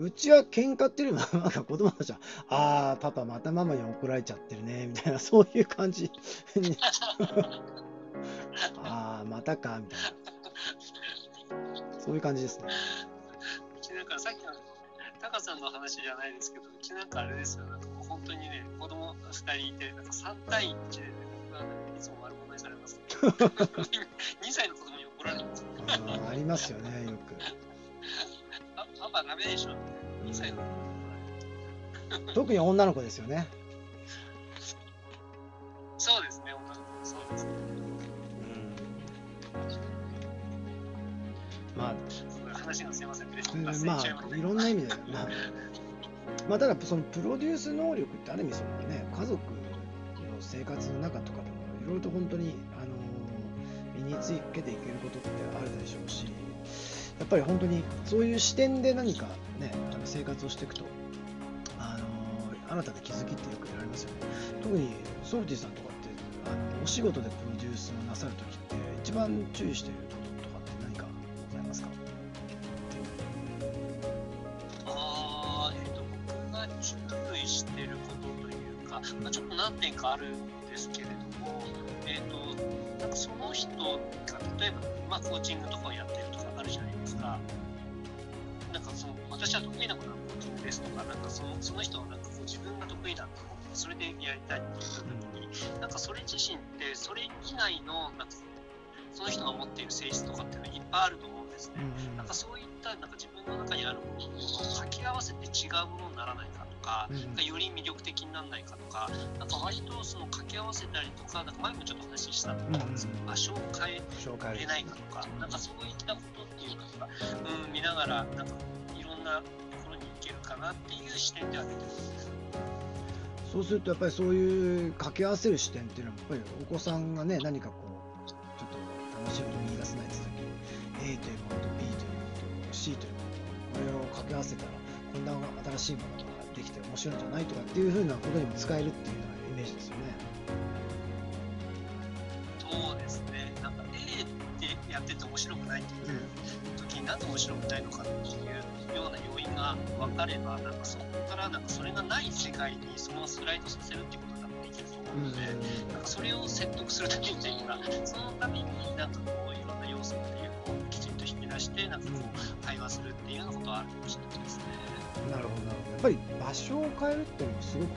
うちは喧嘩っていうよりも、なんか子供たちは、ああ、パパまたママに怒られちゃってるね、みたいな、そういう感じに。ああ、またか、みたいな。そういう感じですね。うちなんかさっきのタカさんの話じゃないですけど、うちなんかあれですよ、なんか本当にね、子供2人いて、なんか3対1で、ね、僕は、ね、いつも悪者にされます、ね。2歳の子供に怒られるんですよ。あありますよね、よく。あパパダメでしょ、2歳の子供に怒られる。特に女の子ですよね。そうですね、女の子。そうですね。まあ、そういう話がすいません、ね、うん脱線ましまあ、いろんな意味で、まあ、まあ、ただ、そのプロデュース能力って、ある意味、そのね、家族の生活の中とかでも、いろいろと本当に、あの身につけていけることってあるでしょうし、やっぱり本当にそういう視点で何かね、あの生活をしていくと、あの新たな気づきってよく得られますよね。特にソルティさんとかって、あのお仕事でプロデュースをなさるときって、一番注意していることとかって何かございますか？あえー、と僕が注意してることというか、まあ、ちょっと何点かあるんですけれども、えー、となんかその人が例えば、まあ、コーチングとかをやってるとかあるじゃないですか。私は得意なことはコーチングですとか、なんかそのその人はなんかこう自分が得意だと思って、それでやりたいって言った時に、なんかそれ自身って、それ以外のなんかその人が持っている性質とかっていうのはいっぱいあると思うんですね。なんかそういったなんか自分の中にあるものを掛け合わせて違うものにならないかとか、うんより魅力的にならないかとか、なんか割とその掛け合わせたりとか、なんか前もちょっと話したと思うんですけど、場所を変えれないかとか、なんかそういったことっていうか、うん、見ながら、なんかなところに行けるかなっていう視点では出てます。そうするとやっぱりそういう掛け合わせる視点っていうのはやっぱりお子さんがね何かこうちょっと楽しいことを見出せないって時に A というものと B というものと C というものとこれを掛け合わせたらこんな新しいものができて面白いんじゃないとかっていうふうなことにも使えるっていうようなイメージですよね。やってて面白くないっていう時になんで面白くないのかっていうような要因が分かれば、なんかそこからなんかそれがない世界にそのスライドさせるっていうことができると思うので、なんかそれを説得するためにというか、そのためになんかこういろんな要素っていうのをきちんと引き出して、なんかこう会話するっていうようなことはあるかもしれないですね。なるほどなるほどやっぱり場所を変えるっていうのもすごく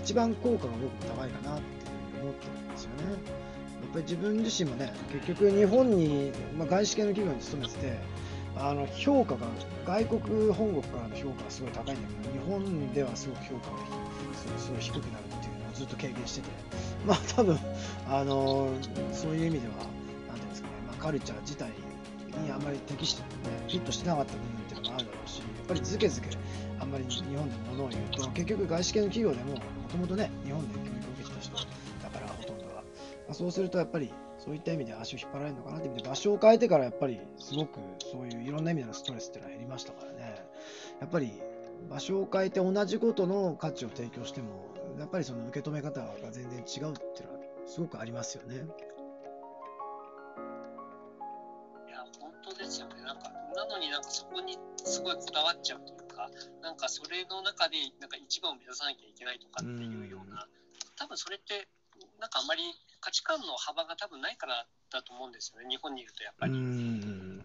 一番効果が僕も高いかなっていうふうに思ってるんですよね。やっぱり自分自身もね結局日本に、まあ、外資系の企業に勤めててあの評価が外国本国からの評価がすごい高いんだけど日本ではすごく評価がすごい低くなるっていうのをずっと経験しててまあ多分あのそういう意味ではなんていうんですかね、まあ、カルチャー自体にあまり適して、ね、フィットしてなかった部分っていうのがあるだろうしやっぱりずけずけあんまり日本で物を言うと結局外資系の企業でももともとね日本で教育を受けてた人、まあ、そうするとやっぱりそういった意味で足を引っ張られるのかなって意味で場所を変えてからやっぱりすごくそういういろんな意味でのストレスっていうのは減りましたからねやっぱり場所を変えて同じことの価値を提供してもやっぱりその受け止め方が全然違うっていうのはすごくありますよね。いや、本当ですよね。なんか、なのになんかそこにすごいこだわっちゃうというか、なんかそれの中でなんか一番を目指さなきゃいけないとかっていうような、多分それって、なんかあんまり価値観の幅が多分ないからだと思うんですよね。日本にいるとやっぱうり。ん。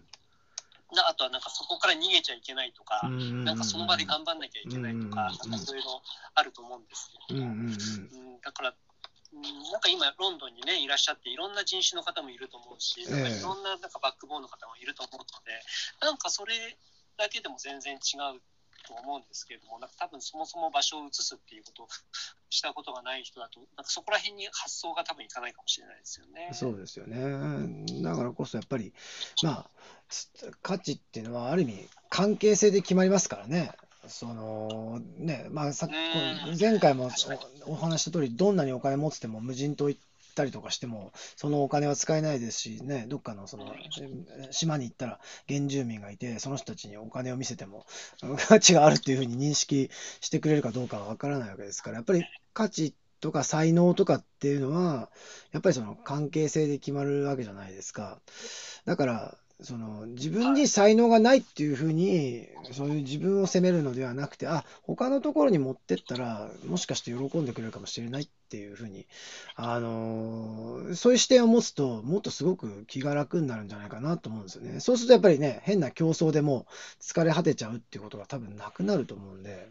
なあとはなんかそこから逃げちゃいけないとか、ななんかその場で頑張んなきゃいけないとか、うん。なんかそういうのあると思うんですけど、うんだから、うんなんか今、ロンドンにね、いらっしゃって、いろんな人種の方もいると思うし、いろんななんかバックボーンの方もいると思うので、なんかそれだけでも全然違うと思うんですけれども、なんか多分そもそも場所を移すっていうことをしたことがない人だと、なんかそこら辺に発想が多分いかないかもしれないですよね。そうですよね。だからこそやっぱり、まあ、つ価値っていうのはある意味関係性で決まりますからね。そのね、まあさ前回もおお話しした通り、どんなにお金持ってても無人島行ったりとかしても、そのお金は使えないですし、ね、どっかのそのえ島に行ったら原住民がいて、その人たちにお金を見せても価値があるっていうふうに認識してくれるかどうかは分からないわけですから、やっぱり価値とか才能とかっていうのは、やっぱりその関係性で決まるわけじゃないですか。だから、その自分に才能がないっていうふうに、そういう自分を責めるのではなくて、あ他のところに持ってったら、もしかして喜んでくれるかもしれないっていうふうに、あのーそういう視点を持つと、もっとすごく気が楽になるんじゃないかなと思うんですよね。そうするとやっぱりね、変な競争でも疲れ果てちゃうっていうことが多分なくなると思うんで。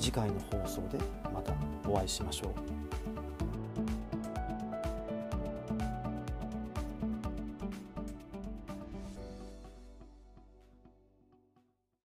次回の放送でまたお会いしましょう。